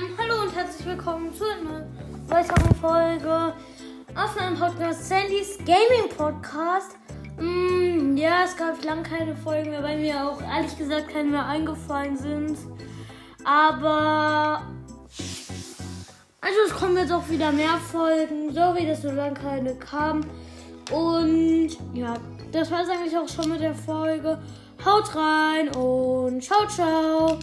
Ähm, hallo und herzlich willkommen zu einer weiteren Folge auf meinem Podcast Sandys Gaming Podcast. Mm, ja, es gab lange keine Folgen mehr, weil mir auch ehrlich gesagt keine mehr eingefallen sind. Aber. Also, es kommen jetzt auch wieder mehr Folgen. Sorry, dass so lange keine kam. Und ja, das war es eigentlich auch schon mit der Folge. Haut rein und ciao, ciao.